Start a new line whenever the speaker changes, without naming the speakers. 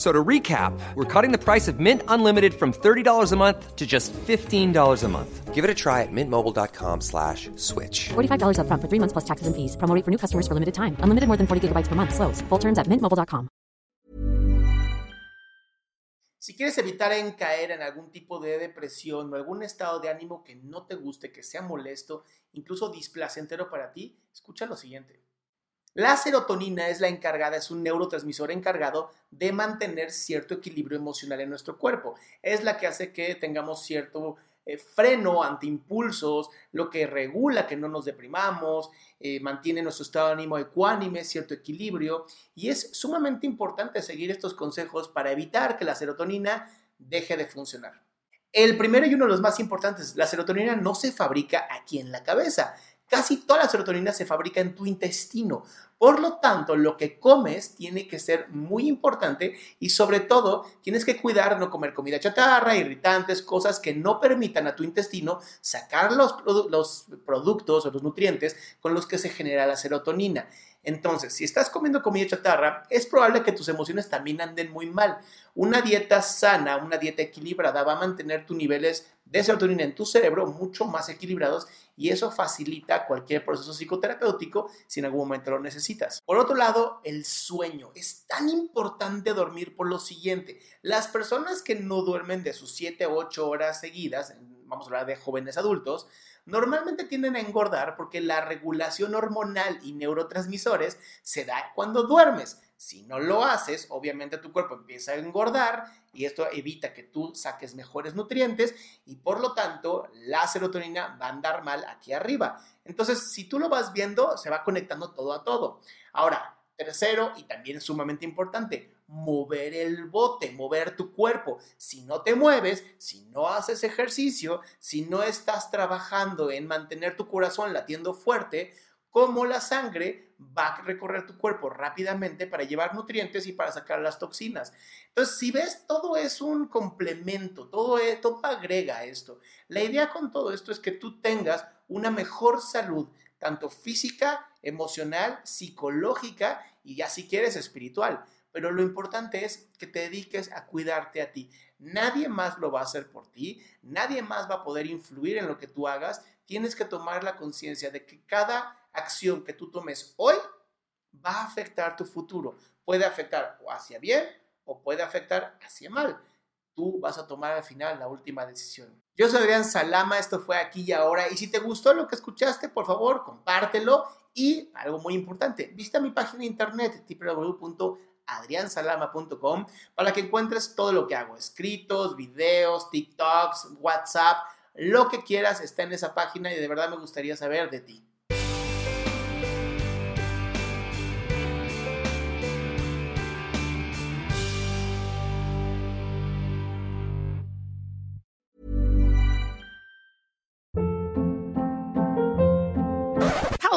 So to recap, we're cutting the price of Mint Unlimited from $30 a month to just $15 a month. Give it a try at mintmobile.com slash switch.
$45 upfront for three months plus taxes and fees. Promo rate for new customers for limited time. Unlimited more than 40 gigabytes per month. Slows. Full terms at mintmobile.com.
Si quieres evitar en caer en algún tipo de depresión o algún estado de ánimo que no te guste, que sea molesto, incluso displacentero para ti, escucha lo siguiente. La serotonina es la encargada, es un neurotransmisor encargado de mantener cierto equilibrio emocional en nuestro cuerpo. Es la que hace que tengamos cierto eh, freno ante impulsos, lo que regula que no nos deprimamos, eh, mantiene nuestro estado de ánimo ecuánime, cierto equilibrio. Y es sumamente importante seguir estos consejos para evitar que la serotonina deje de funcionar. El primero y uno de los más importantes, la serotonina no se fabrica aquí en la cabeza. Casi toda la serotonina se fabrica en tu intestino. Por lo tanto, lo que comes tiene que ser muy importante y sobre todo tienes que cuidar no comer comida chatarra, irritantes, cosas que no permitan a tu intestino sacar los, los productos o los nutrientes con los que se genera la serotonina. Entonces, si estás comiendo comida chatarra, es probable que tus emociones también anden muy mal. Una dieta sana, una dieta equilibrada va a mantener tus niveles de serotonina en tu cerebro mucho más equilibrados y eso facilita cualquier proceso psicoterapéutico si en algún momento lo necesitas. Por otro lado, el sueño. Es tan importante dormir por lo siguiente. Las personas que no duermen de sus 7 o 8 horas seguidas, vamos a hablar de jóvenes adultos, normalmente tienden a engordar porque la regulación hormonal y neurotransmisores se da cuando duermes. Si no lo haces, obviamente tu cuerpo empieza a engordar y esto evita que tú saques mejores nutrientes y por lo tanto la serotonina va a andar mal aquí arriba. Entonces, si tú lo vas viendo, se va conectando todo a todo. Ahora, tercero y también sumamente importante, mover el bote, mover tu cuerpo. Si no te mueves, si no haces ejercicio, si no estás trabajando en mantener tu corazón latiendo fuerte, como la sangre va a recorrer tu cuerpo rápidamente para llevar nutrientes y para sacar las toxinas. Entonces, si ves, todo es un complemento, todo, es, todo agrega esto. La idea con todo esto es que tú tengas una mejor salud, tanto física, emocional, psicológica y ya si quieres espiritual. Pero lo importante es que te dediques a cuidarte a ti. Nadie más lo va a hacer por ti, nadie más va a poder influir en lo que tú hagas. Tienes que tomar la conciencia de que cada acción que tú tomes hoy va a afectar tu futuro. Puede afectar o hacia bien o puede afectar hacia mal. Tú vas a tomar al final la última decisión. Yo soy Adrián Salama, esto fue aquí y ahora. Y si te gustó lo que escuchaste, por favor, compártelo. Y algo muy importante, visita mi página de internet www.adriansalama.com para que encuentres todo lo que hago, escritos, videos, TikToks, WhatsApp, lo que quieras está en esa página y de verdad me gustaría saber de ti.